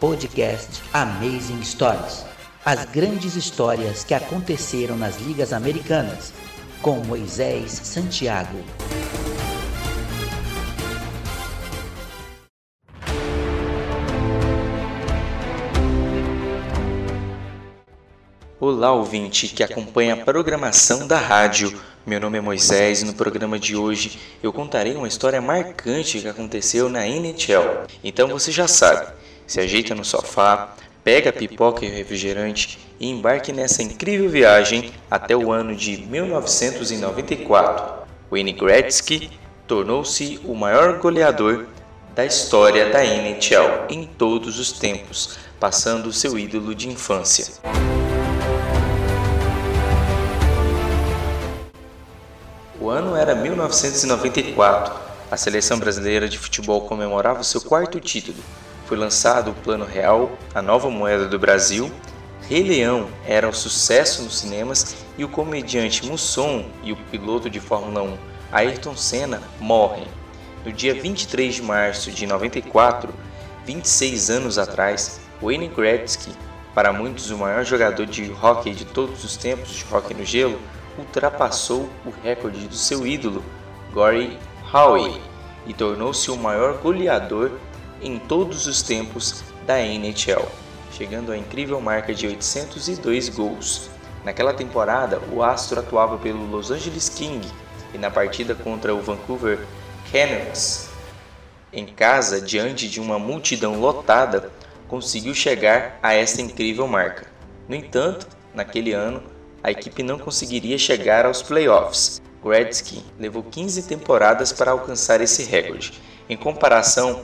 Podcast Amazing Stories. As grandes histórias que aconteceram nas ligas americanas, com Moisés Santiago. Olá, ouvinte que acompanha a programação da rádio. Meu nome é Moisés e no programa de hoje eu contarei uma história marcante que aconteceu na NHL. Então você já sabe, se ajeita no sofá, pega pipoca e refrigerante e embarque nessa incrível viagem até o ano de 1994. Wayne Gretzky tornou-se o maior goleador da história da NHL em todos os tempos, passando seu ídolo de infância. O ano era 1994. A seleção brasileira de futebol comemorava seu quarto título. Foi lançado o Plano Real, a nova moeda do Brasil. Rei Leão era um sucesso nos cinemas e o comediante Musson e o piloto de Fórmula 1 Ayrton Senna morrem. No dia 23 de março de 94, 26 anos atrás, Wayne Gretzky, para muitos o maior jogador de hóquei de todos os tempos de hóquei no gelo, ultrapassou o recorde do seu ídolo, Gary Howe, e tornou-se o maior goleador em todos os tempos da NHL, chegando à incrível marca de 802 gols. Naquela temporada, o astro atuava pelo Los Angeles King e na partida contra o Vancouver Canucks, em casa diante de uma multidão lotada, conseguiu chegar a esta incrível marca. No entanto, naquele ano, a equipe não conseguiria chegar aos playoffs. Gretzky levou 15 temporadas para alcançar esse recorde, em comparação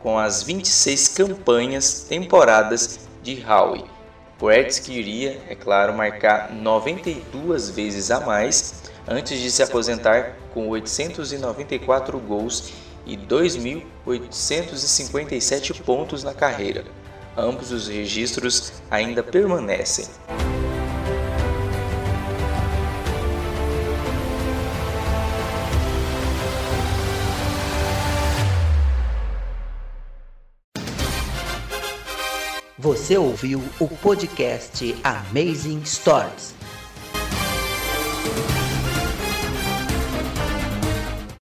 com as 26 campanhas temporadas de Howe. Gretzky iria, é claro, marcar 92 vezes a mais antes de se aposentar com 894 gols e 2.857 pontos na carreira. Ambos os registros ainda permanecem. Você ouviu o podcast Amazing Stories.